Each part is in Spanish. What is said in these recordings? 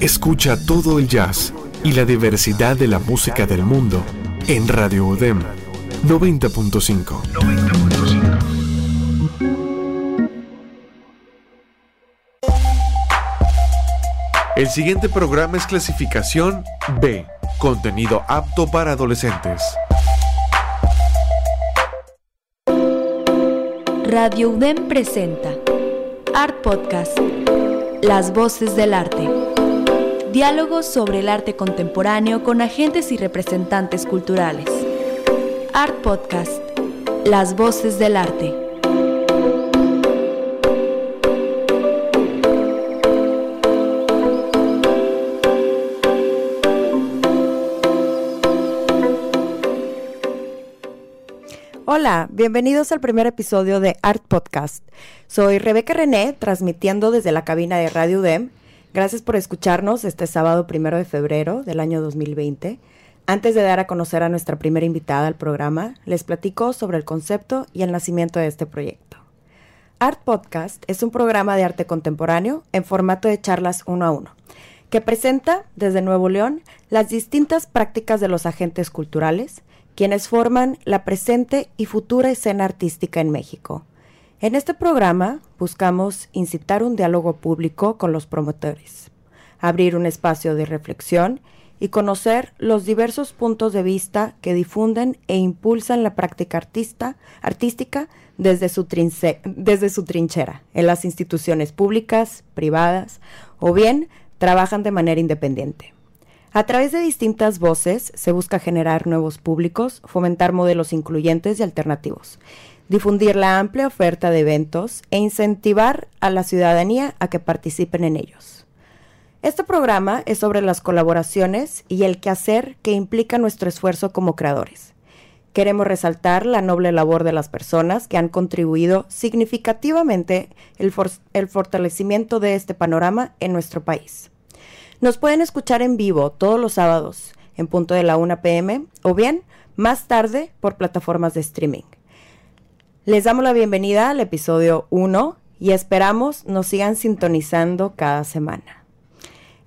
Escucha todo el jazz y la diversidad de la música del mundo en Radio UDEM 90.5. El siguiente programa es clasificación B, contenido apto para adolescentes. Radio UDEM presenta Art Podcast, Las Voces del Arte. Diálogos sobre el arte contemporáneo con agentes y representantes culturales. Art Podcast, Las Voces del Arte. Hola, bienvenidos al primer episodio de Art Podcast. Soy Rebeca René, transmitiendo desde la cabina de Radio UDEM. Gracias por escucharnos este sábado primero de febrero del año 2020. Antes de dar a conocer a nuestra primera invitada al programa, les platico sobre el concepto y el nacimiento de este proyecto. Art Podcast es un programa de arte contemporáneo en formato de charlas uno a uno, que presenta desde Nuevo León las distintas prácticas de los agentes culturales, quienes forman la presente y futura escena artística en México. En este programa buscamos incitar un diálogo público con los promotores, abrir un espacio de reflexión y conocer los diversos puntos de vista que difunden e impulsan la práctica artista, artística desde su, desde su trinchera, en las instituciones públicas, privadas o bien trabajan de manera independiente. A través de distintas voces se busca generar nuevos públicos, fomentar modelos incluyentes y alternativos, difundir la amplia oferta de eventos e incentivar a la ciudadanía a que participen en ellos. Este programa es sobre las colaboraciones y el quehacer que implica nuestro esfuerzo como creadores. Queremos resaltar la noble labor de las personas que han contribuido significativamente el, el fortalecimiento de este panorama en nuestro país. Nos pueden escuchar en vivo todos los sábados en punto de la 1 pm o bien más tarde por plataformas de streaming. Les damos la bienvenida al episodio 1 y esperamos nos sigan sintonizando cada semana.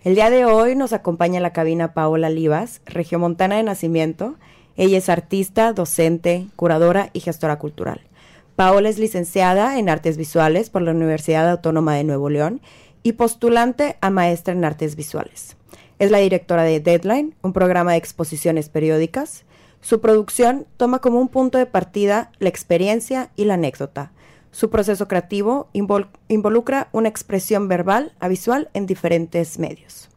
El día de hoy nos acompaña en la cabina Paola Livas, regiomontana de nacimiento. Ella es artista, docente, curadora y gestora cultural. Paola es licenciada en Artes Visuales por la Universidad Autónoma de Nuevo León y postulante a maestra en artes visuales. Es la directora de Deadline, un programa de exposiciones periódicas. Su producción toma como un punto de partida la experiencia y la anécdota. Su proceso creativo involucra una expresión verbal a visual en diferentes medios.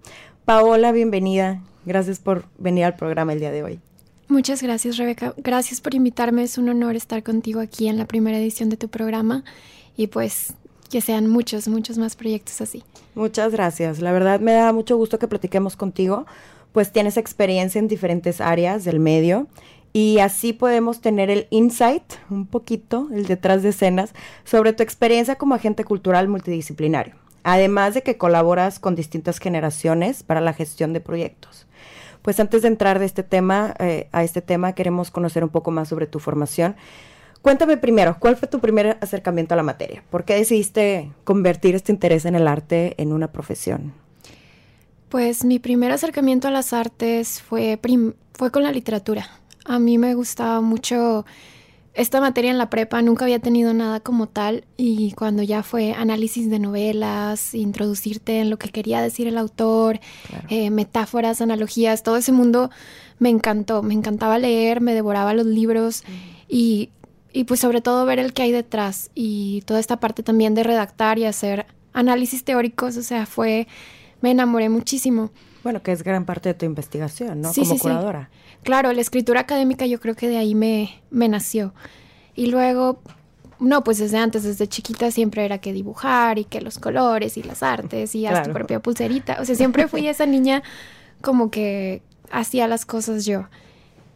Paola, bienvenida. Gracias por venir al programa el día de hoy. Muchas gracias, Rebeca. Gracias por invitarme. Es un honor estar contigo aquí en la primera edición de tu programa. Y pues que sean muchos, muchos más proyectos así. Muchas gracias. La verdad me da mucho gusto que platiquemos contigo, pues tienes experiencia en diferentes áreas del medio y así podemos tener el insight, un poquito, el detrás de escenas, sobre tu experiencia como agente cultural multidisciplinario, además de que colaboras con distintas generaciones para la gestión de proyectos. Pues antes de entrar de este tema, eh, a este tema, queremos conocer un poco más sobre tu formación. Cuéntame primero, ¿cuál fue tu primer acercamiento a la materia? ¿Por qué decidiste convertir este interés en el arte en una profesión? Pues mi primer acercamiento a las artes fue, fue con la literatura. A mí me gustaba mucho esta materia en la prepa, nunca había tenido nada como tal y cuando ya fue análisis de novelas, introducirte en lo que quería decir el autor, eh, metáforas, analogías, todo ese mundo me encantó, me encantaba leer, me devoraba los libros y y pues sobre todo ver el que hay detrás y toda esta parte también de redactar y hacer análisis teóricos, o sea, fue, me enamoré muchísimo. Bueno, que es gran parte de tu investigación, ¿no? Como curadora. Claro, la escritura académica yo creo que de ahí me, me nació. Y luego, no, pues desde antes, desde chiquita siempre era que dibujar y que los colores y las artes y haz tu propia pulserita. O sea, siempre fui esa niña como que hacía las cosas yo.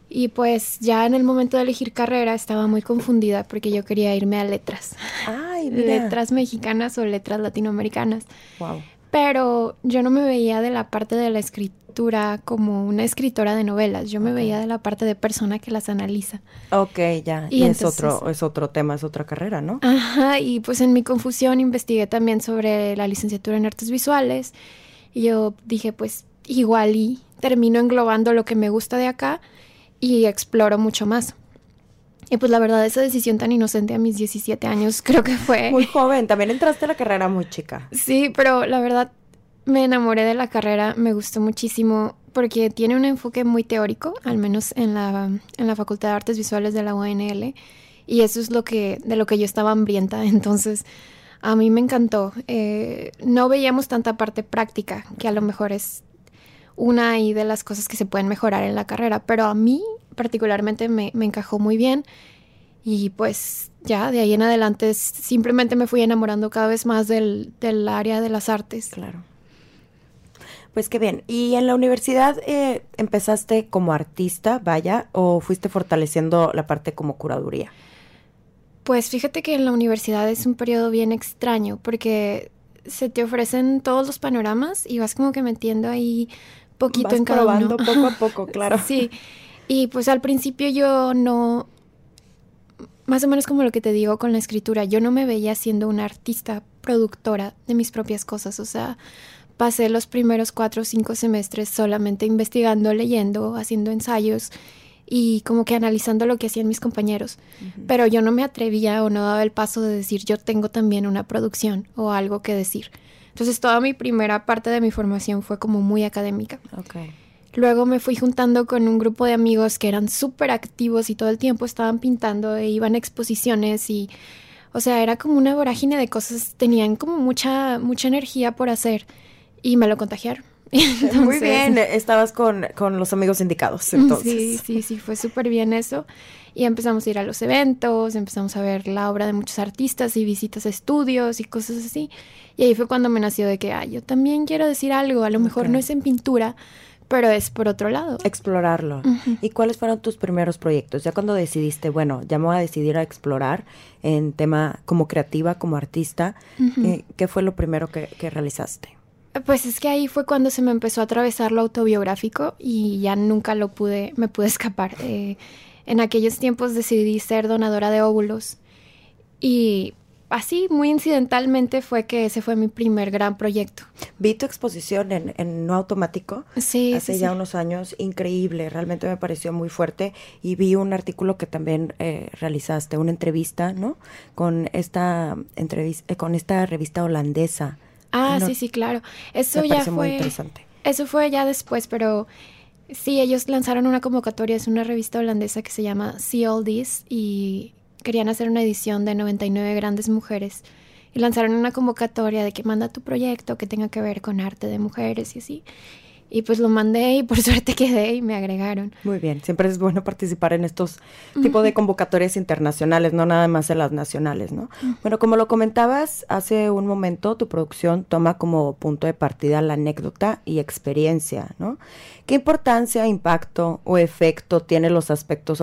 Y pues ya en el momento de elegir carrera estaba muy confundida porque yo quería irme a letras. Ay, Letras mexicanas o letras latinoamericanas. Wow. Pero yo no me veía de la parte de la escritura como una escritora de novelas. Yo me veía de la parte de persona que las analiza. Ok, ya. Y, es otro, es otro tema, es otra carrera, ¿no? Ajá, y pues en mi confusión investigué también sobre la licenciatura en artes visuales Y yo dije, pues igual y termino englobando lo que me gusta de acá y exploro mucho más. Y pues la verdad, esa decisión tan inocente a mis 17 años creo que fue... Muy joven, también entraste a la carrera muy chica. Sí, pero la verdad me enamoré de la carrera, me gustó muchísimo porque tiene un enfoque muy teórico, al menos en la, en la Facultad de Artes Visuales de la UNL, y eso es lo que, de lo que yo estaba hambrienta, entonces a mí me encantó. Eh, no veíamos tanta parte práctica, que a lo mejor es una y de las cosas que se pueden mejorar en la carrera, pero a mí particularmente me, me encajó muy bien y pues ya de ahí en adelante simplemente me fui enamorando cada vez más del, del área de las artes. Claro. Pues qué bien. ¿Y en la universidad eh, empezaste como artista, vaya, o fuiste fortaleciendo la parte como curaduría? Pues fíjate que en la universidad es un periodo bien extraño porque se te ofrecen todos los panoramas y vas como que metiendo ahí poquito en cada probando poco a poco, claro. sí. Y pues al principio yo no más o menos como lo que te digo con la escritura, yo no me veía siendo una artista productora de mis propias cosas, o sea, pasé los primeros cuatro o cinco semestres solamente investigando, leyendo, haciendo ensayos y como que analizando lo que hacían mis compañeros. Pero yo no me atrevía o no daba el paso de decir yo tengo también una producción o algo que decir. Entonces toda mi primera parte de mi formación fue como muy académica. Luego me fui juntando con un grupo de amigos que eran súper activos y todo el tiempo estaban pintando e iban a exposiciones y, o sea, era como una vorágine de cosas, tenían como mucha, mucha energía por hacer y me lo contagiaron. Muy bien, estabas con, los amigos indicados entonces. Sí, sí, sí, fue súper bien eso. Y empezamos a ir a los eventos, empezamos a ver la obra de muchos artistas y visitas a estudios y cosas así. Y ahí fue cuando me nació de que, ah, yo también quiero decir algo, a lo mejor no es en pintura, pero es por otro lado. Explorarlo. ¿Y cuáles fueron tus primeros proyectos? Ya cuando decidiste, bueno, ya me voy a decidir a explorar en tema como creativa, como artista, eh, ¿qué fue lo primero que realizaste? Pues es que ahí fue cuando se me empezó a atravesar lo autobiográfico y ya nunca lo pude, me pude escapar. Eh, en aquellos tiempos decidí ser donadora de óvulos y así, muy incidentalmente, fue que ese fue mi primer gran proyecto. Vi tu exposición en, No Automático sí, hace ya unos años, increíble, realmente me pareció muy fuerte y vi un artículo que también eh, realizaste, una entrevista, ¿no? Con esta entrevista, eh, con esta revista holandesa. Ah, sí, sí, claro. Eso ya fue. Muy interesante. Eso fue ya después, pero sí, ellos lanzaron una convocatoria, es una revista holandesa que se llama See All This y querían hacer una edición de 99 grandes mujeres. Y lanzaron una convocatoria de que manda tu proyecto que tenga que ver con arte de mujeres y así. Y pues lo mandé y por suerte quedé y me agregaron. Muy bien, siempre es bueno participar en estos tipos de convocatorias internacionales, no nada más en las nacionales, ¿no? Bueno, como lo comentabas hace un momento, tu producción toma como punto de partida la anécdota y experiencia, ¿no? ¿Qué importancia, impacto o efecto tienen los aspectos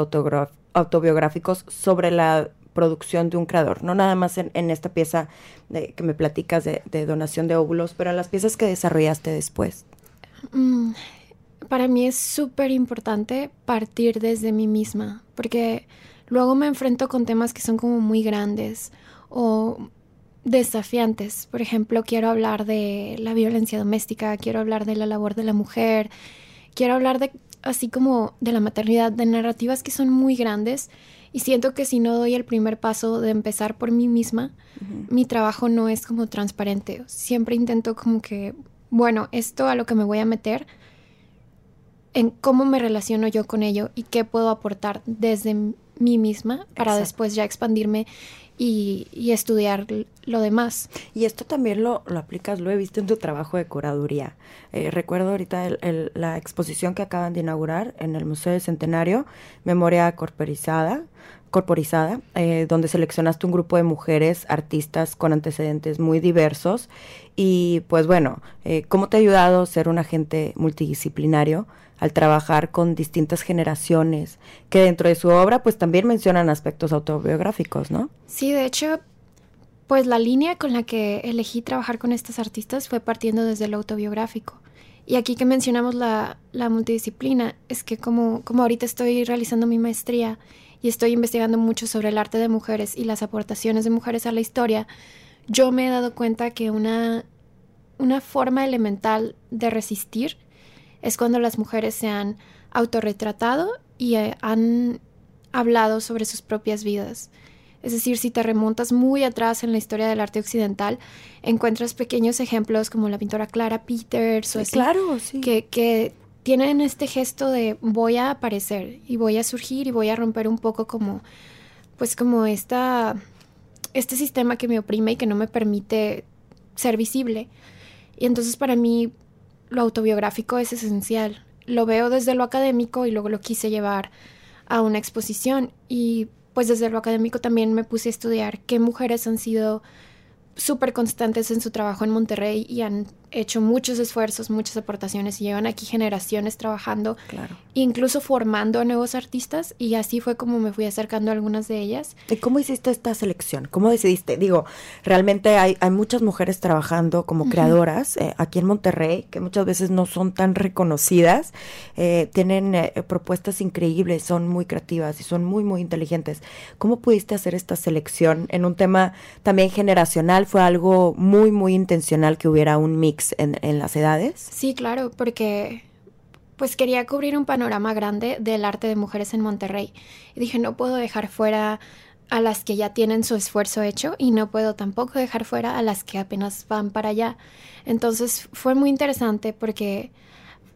autobiográficos sobre la producción de un creador, no nada más en, esta pieza de, que me platicas de, donación de óvulos, pero en las piezas que desarrollaste después. Mm, para mí es súper importante partir desde mí misma, porque luego me enfrento con temas que son como muy grandes o desafiantes. Por ejemplo, quiero hablar de la violencia doméstica, quiero hablar de la labor de la mujer, quiero hablar de así como de la maternidad, de narrativas que son muy grandes y siento que si no doy el primer paso de empezar por mí misma, mi trabajo no es como transparente. Siempre intento como que bueno, esto a lo que me voy a meter, en cómo me relaciono yo con ello y qué puedo aportar desde mí misma para después ya expandirme y, estudiar lo demás. Y esto también lo, lo, aplicas, lo he visto en tu trabajo de curaduría. Eh, recuerdo ahorita la exposición que acaban de inaugurar en el Museo del Centenario, Memoria Corporizada, corporizada, eh, donde seleccionaste un grupo de mujeres artistas con antecedentes muy diversos. Y pues bueno, eh, ¿cómo te ha ayudado ser un agente multidisciplinario al trabajar con distintas generaciones que dentro de su obra pues también mencionan aspectos autobiográficos, ¿no? Sí, de hecho, pues la línea con la que elegí trabajar con estas artistas fue partiendo desde lo autobiográfico. Y aquí que mencionamos la, la multidisciplina, es que como, como ahorita estoy realizando mi maestría y estoy investigando mucho sobre el arte de mujeres y las aportaciones de mujeres a la historia, yo me he dado cuenta que una una forma elemental de resistir es cuando las mujeres se han autorretratado y eh, han hablado sobre sus propias vidas. Es decir, si te remontas muy atrás en la historia del arte occidental, encuentras pequeños ejemplos como la pintora Clara Peters o así, claro, sí. que, que tienen este gesto de voy a aparecer y voy a surgir y voy a romper un poco como, pues como esta, este sistema que me oprime y que no me permite ser visible. Y entonces para mí lo autobiográfico es esencial. Lo veo desde lo académico y luego lo quise llevar a una exposición y pues desde lo académico también me puse a estudiar qué mujeres han sido súper constantes en su trabajo en Monterrey y han hecho muchos esfuerzos, muchas aportaciones y llevan aquí generaciones trabajando, claro. incluso formando a nuevos artistas y así fue como me fui acercando a algunas de ellas. ¿Y cómo hiciste esta selección? ¿Cómo decidiste? Digo, realmente hay, hay muchas mujeres trabajando como creadoras eh, aquí en Monterrey que muchas veces no son tan reconocidas, eh, tienen eh, propuestas increíbles, son muy creativas y son muy, muy inteligentes. ¿Cómo pudiste hacer esta selección en un tema también generacional? ¿Fue algo muy, muy intencional que hubiera un mix? en, las edades? Sí, claro, porque pues quería cubrir un panorama grande del arte de mujeres en Monterrey. Y dije, no puedo dejar fuera a las que ya tienen su esfuerzo hecho y no puedo tampoco dejar fuera a las que apenas van para allá. Entonces fue muy interesante porque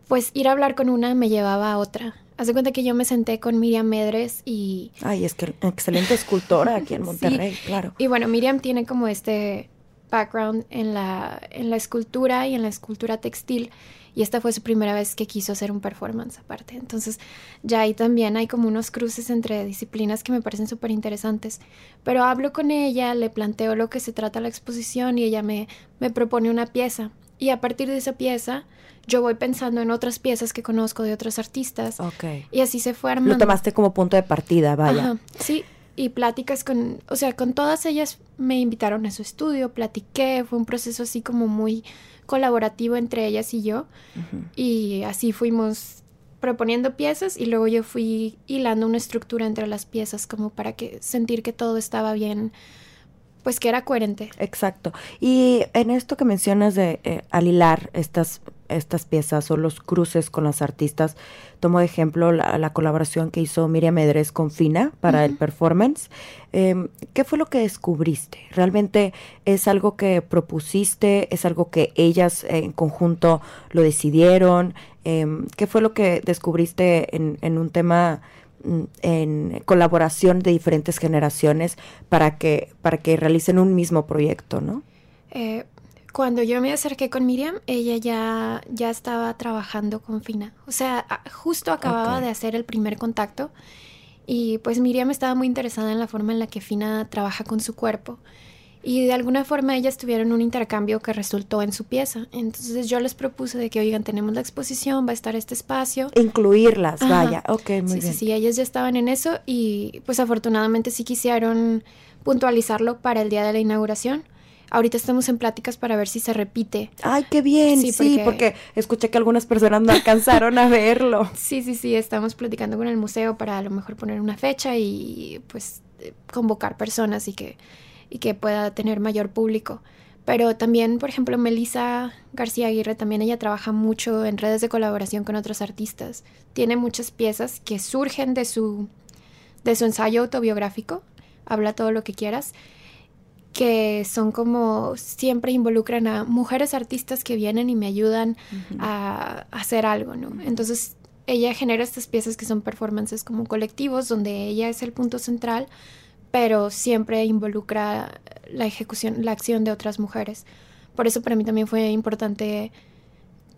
pues ir a hablar con una me llevaba a otra. Haz cuenta que yo me senté con Miriam Medres y... Ay, es que excelente escultora aquí en Monterrey, claro. Y bueno, Miriam tiene como este background en la, en la escultura y en la escultura textil y esta fue su primera vez que quiso hacer un performance aparte. Entonces ya ahí también hay como unos cruces entre disciplinas que me parecen súper interesantes. Pero hablo con ella, le planteo lo que se trata la exposición y ella me, me propone una pieza. Y a partir de esa pieza yo voy pensando en otras piezas que conozco de otros artistas. Okay. Y así se fue armando. Lo tomaste como punto de partida, vaya. Sí, y pláticas con, o sea, con todas ellas me invitaron a su estudio, platiqué, fue un proceso así como muy colaborativo entre ellas y yo. Y así fuimos proponiendo piezas y luego yo fui hilando una estructura entre las piezas como para que sentir que todo estaba bien pues que era coherente. Exacto. Y en esto que mencionas de eh, al hilar estas estas piezas o los cruces con las artistas. Tomo de ejemplo la, colaboración que hizo Miriam Medres con Fina para el performance. Em, ¿Qué fue lo que descubriste? ¿Realmente es algo que propusiste? ¿Es algo que ellas en conjunto lo decidieron? Em, ¿Qué fue lo que descubriste en, en un tema en colaboración de diferentes generaciones para que, para que realicen un mismo proyecto, ¿no? Eh, cuando yo me acerqué con Miriam, ella ya, ya estaba trabajando con Fina. O sea, justo acababa de hacer el primer contacto y pues Miriam estaba muy interesada en la forma en la que Fina trabaja con su cuerpo. Y de alguna forma ellas tuvieron un intercambio que resultó en su pieza. Entonces yo les propuse de que, oigan, tenemos la exposición, va a estar este espacio. Incluirlas, vaya. Ok, muy sí, bien. Sí, sí, ellas ya estaban en eso y pues afortunadamente sí quisieron puntualizarlo para el día de la inauguración. Ahorita estamos en pláticas para ver si se repite. Ay, qué bien, sí, porque... escuché que algunas personas no alcanzaron a verlo. Sí, sí, sí, estamos platicando con el museo para a lo mejor poner una fecha y pues eh, convocar personas y que, y que pueda tener mayor público. Pero también, por ejemplo, Melissa García Aguirre, también ella trabaja mucho en redes de colaboración con otros artistas. Tiene muchas piezas que surgen de su, de su ensayo autobiográfico, habla todo lo que quieras, que son como siempre involucran a mujeres artistas que vienen y me ayudan a, hacer algo, ¿no? Entonces ella genera estas piezas que son performances como colectivos, donde ella es el punto central, pero siempre involucra la ejecución, la acción de otras mujeres. Por eso para mí también fue importante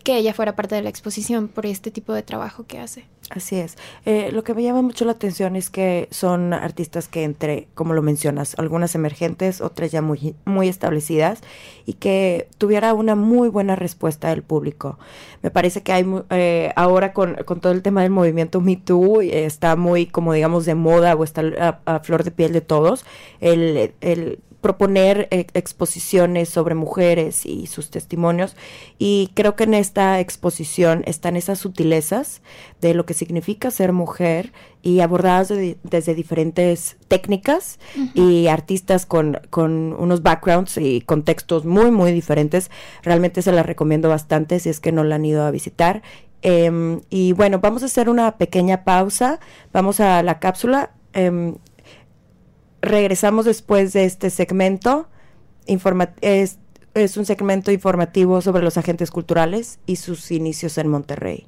que ella fuera parte de la exposición por este tipo de trabajo que hace. Así es. Eh, lo que me llama mucho la atención es que son artistas que entre, como lo mencionas, algunas emergentes, otras ya muy, muy establecidas, y que tuviera una muy buena respuesta del público. Me parece que hay eh, ahora con, con, todo el tema del movimiento Me Too, está muy como digamos de moda o está a, flor de piel de todos, el, el proponer eh, exposiciones sobre mujeres y sus testimonios. Y creo que en esta exposición están esas sutilezas de lo que significa ser mujer y abordadas desde diferentes técnicas y artistas con, con, unos backgrounds y contextos muy muy diferentes. Realmente se las recomiendo bastante si es que no la han ido a visitar. Em, y bueno vamos a hacer una pequeña pausa. Vamos a la cápsula. Em, regresamos después de este segmento. es, un segmento informativo sobre los agentes culturales y sus inicios en Monterrey.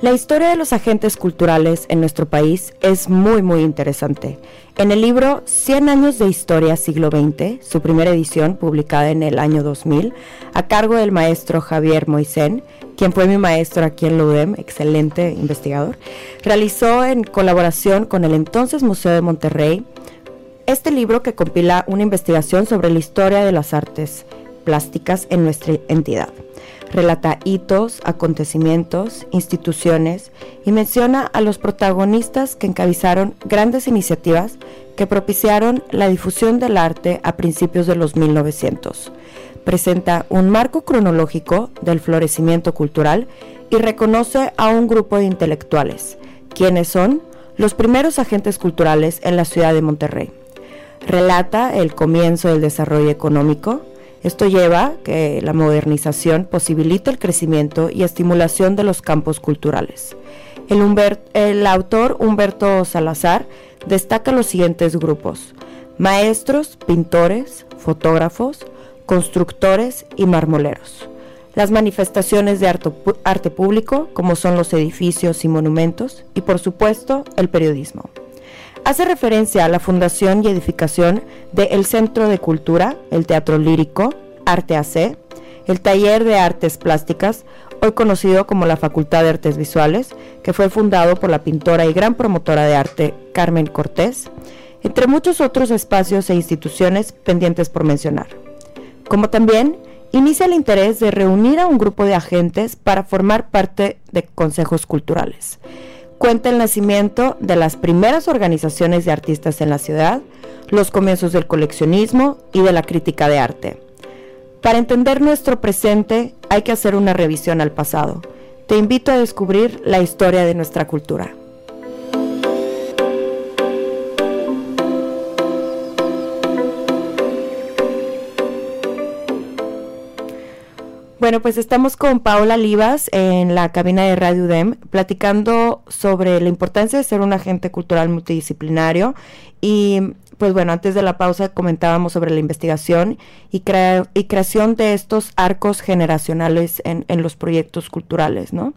La historia de los agentes culturales en nuestro país es muy muy interesante. En el libro 100 años de historia siglo XX, su primera edición publicada en el año 2000, a cargo del maestro Javier Moisén, quien fue mi maestro aquí en LUDEM, excelente investigador, realizó en colaboración con el entonces Museo de Monterrey este libro que compila una investigación sobre la historia de las artes plásticas en nuestra entidad. Relata hitos, acontecimientos, instituciones y menciona a los protagonistas que encabezaron grandes iniciativas que propiciaron la difusión del arte a principios de los 1900. Presenta un marco cronológico del florecimiento cultural y reconoce a un grupo de intelectuales, quienes son los primeros agentes culturales en la ciudad de Monterrey. Relata el comienzo del desarrollo económico, esto lleva que la modernización posibilite el crecimiento y estimulación de los campos culturales. El, autor Humberto Salazar destaca los siguientes grupos. Maestros, pintores, fotógrafos, constructores y marmoleros. Las manifestaciones de arte público, como son los edificios y monumentos, y por supuesto el periodismo hace referencia a la fundación y edificación del Centro de Cultura, el Teatro Lírico, Arte AC, el Taller de Artes Plásticas, hoy conocido como la Facultad de Artes Visuales, que fue fundado por la pintora y gran promotora de arte Carmen Cortés, entre muchos otros espacios e instituciones pendientes por mencionar. Como también inicia el interés de reunir a un grupo de agentes para formar parte de consejos culturales cuenta el nacimiento de las primeras organizaciones de artistas en la ciudad, los comienzos del coleccionismo y de la crítica de arte. Para entender nuestro presente hay que hacer una revisión al pasado. Te invito a descubrir la historia de nuestra cultura. Bueno, pues estamos con Paola Livas en la cabina de Radio UDEM platicando sobre la importancia de ser un agente cultural multidisciplinario y pues bueno, antes de la pausa comentábamos sobre la investigación y, y creación de estos arcos generacionales en, en, los proyectos culturales, ¿no?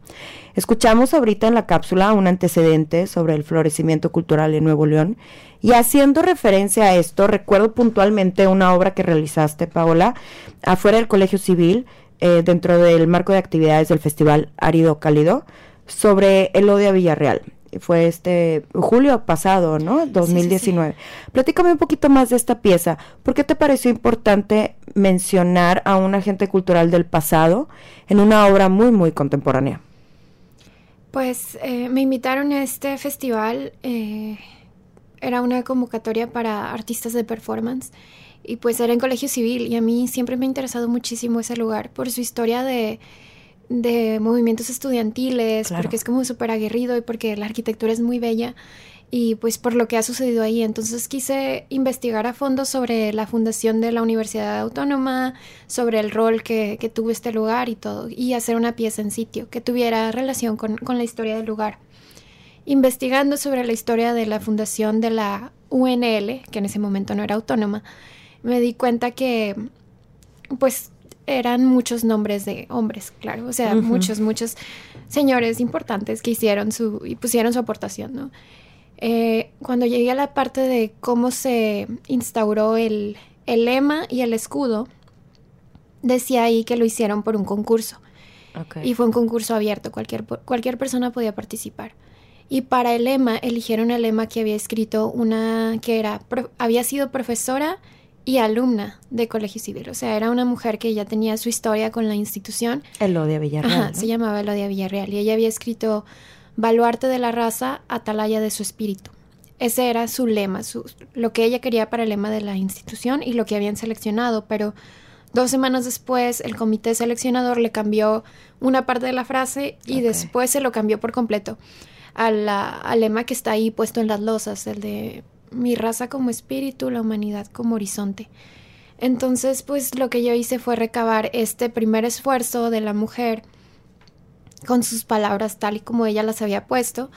Escuchamos ahorita en la cápsula un antecedente sobre el florecimiento cultural en Nuevo León y haciendo referencia a esto, recuerdo puntualmente una obra que realizaste, Paola, afuera del Colegio Civil, eh, dentro del marco de actividades del Festival Árido Cálido sobre el odio a Villarreal. Fue este julio pasado, ¿no? 2019. Platícame un poquito más de esta pieza. ¿Por qué te pareció importante mencionar a un agente cultural del pasado en una obra muy, muy contemporánea? Pues eh, me invitaron a este festival. Eh, era una convocatoria para artistas de performance y pues era en colegio civil y a mí siempre me ha interesado muchísimo ese lugar por su historia de, de movimientos estudiantiles, porque es como súper aguerrido y porque la arquitectura es muy bella y pues por lo que ha sucedido ahí. Entonces quise investigar a fondo sobre la fundación de la Universidad Autónoma, sobre el rol que, que tuvo este lugar y todo, y hacer una pieza en sitio que tuviera relación con, con la historia del lugar. Investigando sobre la historia de la fundación de la UNL, que en ese momento no era autónoma, me di cuenta que, pues, eran muchos nombres de hombres, claro, o sea, muchos, muchos señores importantes que hicieron su, y pusieron su aportación, ¿no? Eh, cuando llegué a la parte de cómo se instauró el, el lema y el escudo, decía ahí que lo hicieron por un concurso. Y fue un concurso abierto, cualquier, cualquier persona podía participar. Y para el lema eligieron el lema que había escrito una que era había sido profesora y alumna de Colegio Civil. O sea, era una mujer que ya tenía su historia con la institución. Elodia Villarreal. Ajá, se llamaba Elodia Villarreal. Y ella había escrito Baluarte de la raza, atalaya de su espíritu. Ese era su lema, su, lo que ella quería para el lema de la institución y lo que habían seleccionado. Pero dos semanas después, el comité seleccionador le cambió una parte de la frase y después se lo cambió por completo al lema que está ahí puesto en las losas, el de mi raza como espíritu, la humanidad como horizonte. Entonces, pues lo que yo hice fue recabar este primer esfuerzo de la mujer con sus palabras tal y como ella las había puesto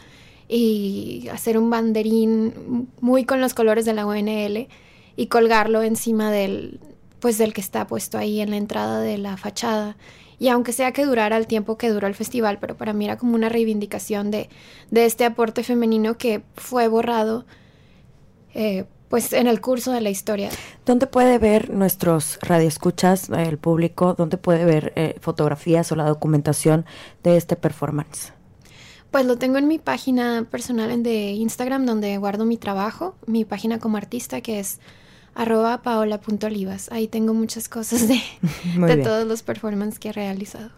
y hacer un banderín muy con los colores de la UNL y colgarlo encima del pues del que está puesto ahí en la entrada de la fachada y aunque sea que durara el tiempo que duró el festival, pero para mí era como una reivindicación de, de este aporte femenino que fue borrado eh, pues en el curso de la historia. ¿Dónde puede ver nuestros radioescuchas, eh, el público, dónde puede ver eh, fotografías o la documentación de este performance? Pues lo tengo en mi página personal de Instagram donde guardo mi trabajo, mi página como artista que es arroba paola.olivas. Ahí tengo muchas cosas de, todos los performances que he realizado.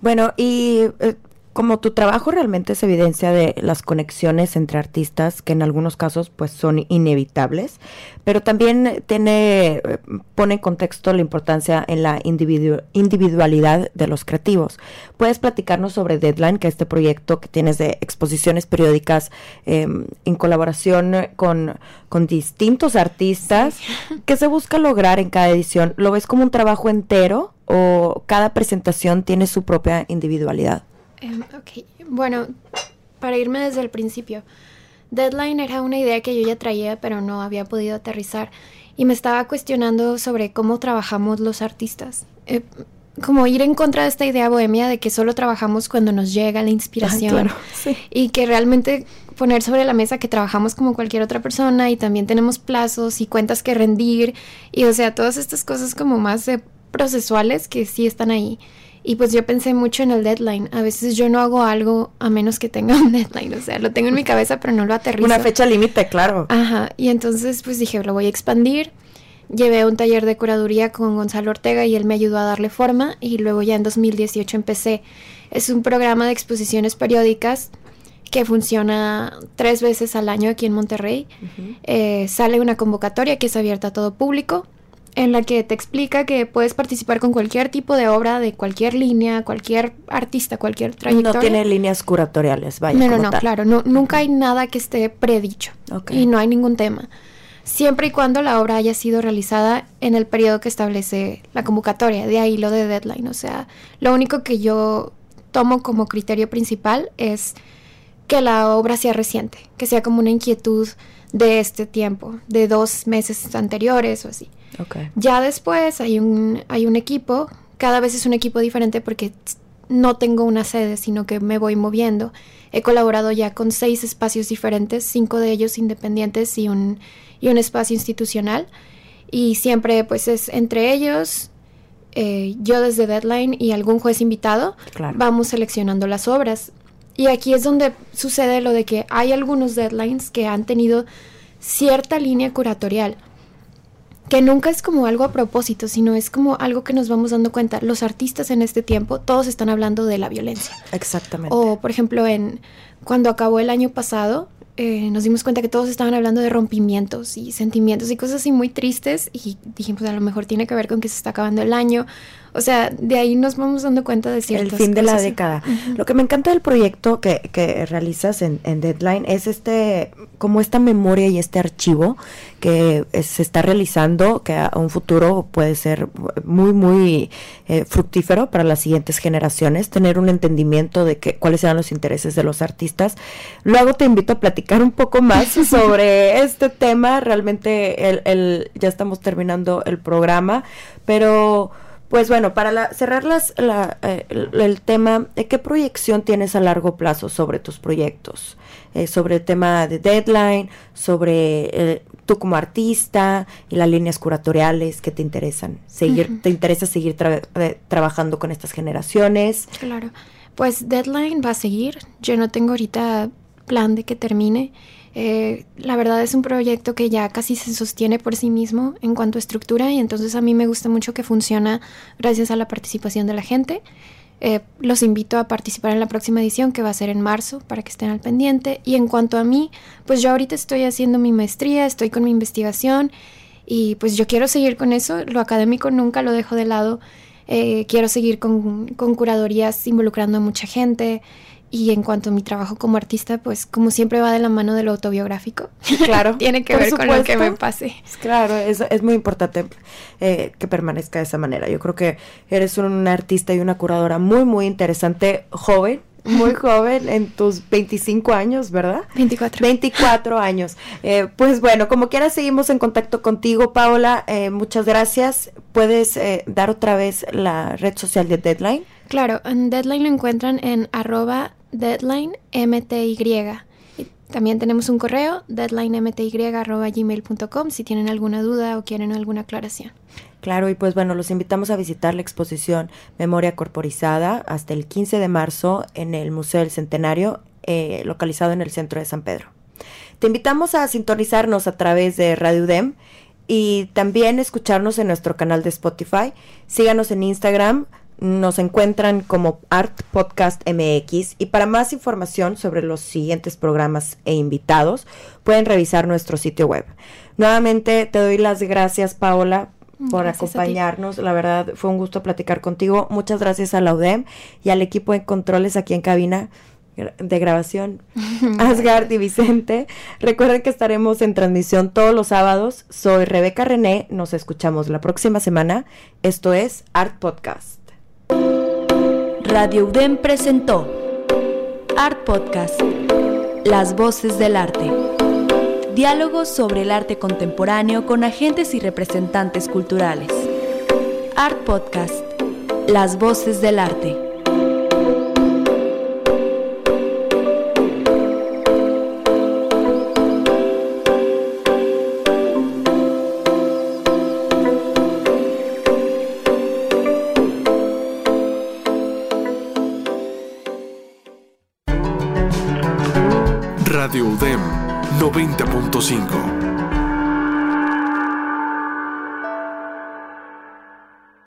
Bueno, y eh, como tu trabajo realmente es evidencia de las conexiones entre artistas, que en algunos casos pues son inevitables, pero también tiene, pone en contexto la importancia en la individu- individualidad de los creativos. ¿Puedes platicarnos sobre Deadline, que es este proyecto que tienes de exposiciones periódicas eh, en colaboración con, con distintos artistas? ¿Qué se busca lograr en cada edición? ¿Lo ves como un trabajo entero o cada presentación tiene su propia individualidad? Em, ok, bueno, para irme desde el principio, Deadline era una idea que yo ya traía, pero no había podido aterrizar. Y me estaba cuestionando sobre cómo trabajamos los artistas. Eh, como ir en contra de esta idea bohemia de que solo trabajamos cuando nos llega la inspiración. Ah, claro, sí. Y que realmente poner sobre la mesa que trabajamos como cualquier otra persona y también tenemos plazos y cuentas que rendir. Y o sea, todas estas cosas como más eh, procesuales que sí están ahí. Y pues yo pensé mucho en el deadline. A veces yo no hago algo a menos que tenga un deadline. O sea, lo tengo en mi cabeza, pero no lo aterrizo. Una fecha límite, claro. Ajá. Y entonces pues dije, lo voy a expandir. Llevé un taller de curaduría con Gonzalo Ortega y él me ayudó a darle forma. Y luego ya en 2018 empecé. Es un programa de exposiciones periódicas que funciona tres veces al año aquí en Monterrey. Eh, sale una convocatoria que es abierta a todo público, en la que te explica que puedes participar con cualquier tipo de obra, de cualquier línea, cualquier artista, cualquier trayectoria. No tiene líneas curatoriales, vaya. No, no, no, tal. claro, no, nunca hay nada que esté predicho y no hay ningún tema. Siempre y cuando la obra haya sido realizada en el periodo que establece la convocatoria, de ahí lo de deadline. O sea, lo único que yo tomo como criterio principal es que la obra sea reciente, que sea como una inquietud de este tiempo, de dos meses anteriores o así. Ok. Ya después hay un, hay un equipo, cada vez es un equipo diferente porque no tengo una sede, sino que me voy moviendo. He colaborado ya con seis espacios diferentes, cinco de ellos independientes y un, y un espacio institucional. Y siempre pues es entre ellos, eh, yo desde Deadline y algún juez invitado, Claro. vamos seleccionando las obras. Y aquí es donde sucede lo de que hay algunos deadlines que han tenido cierta línea curatorial que nunca es como algo a propósito, sino es como algo que nos vamos dando cuenta. Los artistas en este tiempo, todos están hablando de la violencia. Exactamente. O, por ejemplo, en cuando acabó el año pasado, eh, nos dimos cuenta que todos estaban hablando de rompimientos y sentimientos y cosas así muy tristes y dijimos, a lo mejor tiene que ver con que se está acabando el año. O sea, de ahí nos vamos dando cuenta de el ciertas fin de la década. Lo que me encanta del proyecto que, que realizas en, en Deadline es este, como esta memoria y este archivo que se está realizando, que a un futuro puede ser muy, muy eh, fructífero para las siguientes generaciones, tener un entendimiento de que, cuáles eran los intereses de los artistas. Luego te invito a platicar un poco más sobre este tema. Realmente el, el, ya estamos terminando el programa, pero... Pues bueno, para la- cerrar las, la, eh, el, el tema, ¿de qué proyección tienes a largo plazo sobre tus proyectos? Eh, sobre el tema de deadline, sobre eh, tú como artista y las líneas curatoriales que te interesan. Seguir. ¿Te interesa seguir tra- eh, trabajando con estas generaciones? Claro. Pues Deadline va a seguir. Yo no tengo ahorita plan de que termine. Eh, la verdad es un proyecto que ya casi se sostiene por sí mismo en cuanto a estructura y entonces a mí me gusta mucho que funciona gracias a la participación de la gente. Eh, los invito a participar en la próxima edición que va a ser en marzo para que estén al pendiente. Y en cuanto a mí, pues yo ahorita estoy haciendo mi maestría, estoy con mi investigación y pues yo quiero seguir con eso. Lo académico nunca lo dejo de lado. Eh, quiero seguir con, con curadorías involucrando a mucha gente. Y en cuanto a mi trabajo como artista, pues como siempre va de la mano de lo autobiográfico. Claro. Tiene que ver con lo que me pase. Claro, es, es muy importante eh, que permanezca de esa manera. Yo creo que eres una artista y una curadora muy, muy interesante, joven, muy joven, en tus 25 años, ¿verdad? 24. 24 años. Eh, pues bueno, como quiera, seguimos en contacto contigo, Paola. Eh, muchas gracias. ¿Puedes eh, dar otra vez la red social de Deadline? Claro, en Deadline lo encuentran en arroba deadline mty. Y también tenemos un correo, deadlinemty.gmail.com, si tienen alguna duda o quieren alguna aclaración. Claro, y pues bueno, los invitamos a visitar la exposición Memoria Corporizada hasta el 15 de marzo en el Museo del Centenario, eh, localizado en el centro de San Pedro. Te invitamos a sintonizarnos a través de Radio UDEM y también escucharnos en nuestro canal de Spotify. Síganos en Instagram, nos encuentran como Art Podcast MX y para más información sobre los siguientes programas e invitados pueden revisar nuestro sitio web. Nuevamente te doy las gracias Paola por Gracias a ti. acompañarnos. La verdad fue un gusto platicar contigo. Muchas gracias a la UDEM y al equipo de controles aquí en cabina de grabación, Asgard y Vicente. Recuerden que estaremos en transmisión todos los sábados. Soy Rebeca René. Nos escuchamos la próxima semana. Esto es Art Podcast. Radio UDEM presentó Art Podcast, Las Voces del Arte. Diálogos sobre el arte contemporáneo con agentes y representantes culturales. Art Podcast, Las Voces del Arte. Radio UDEM 90.5.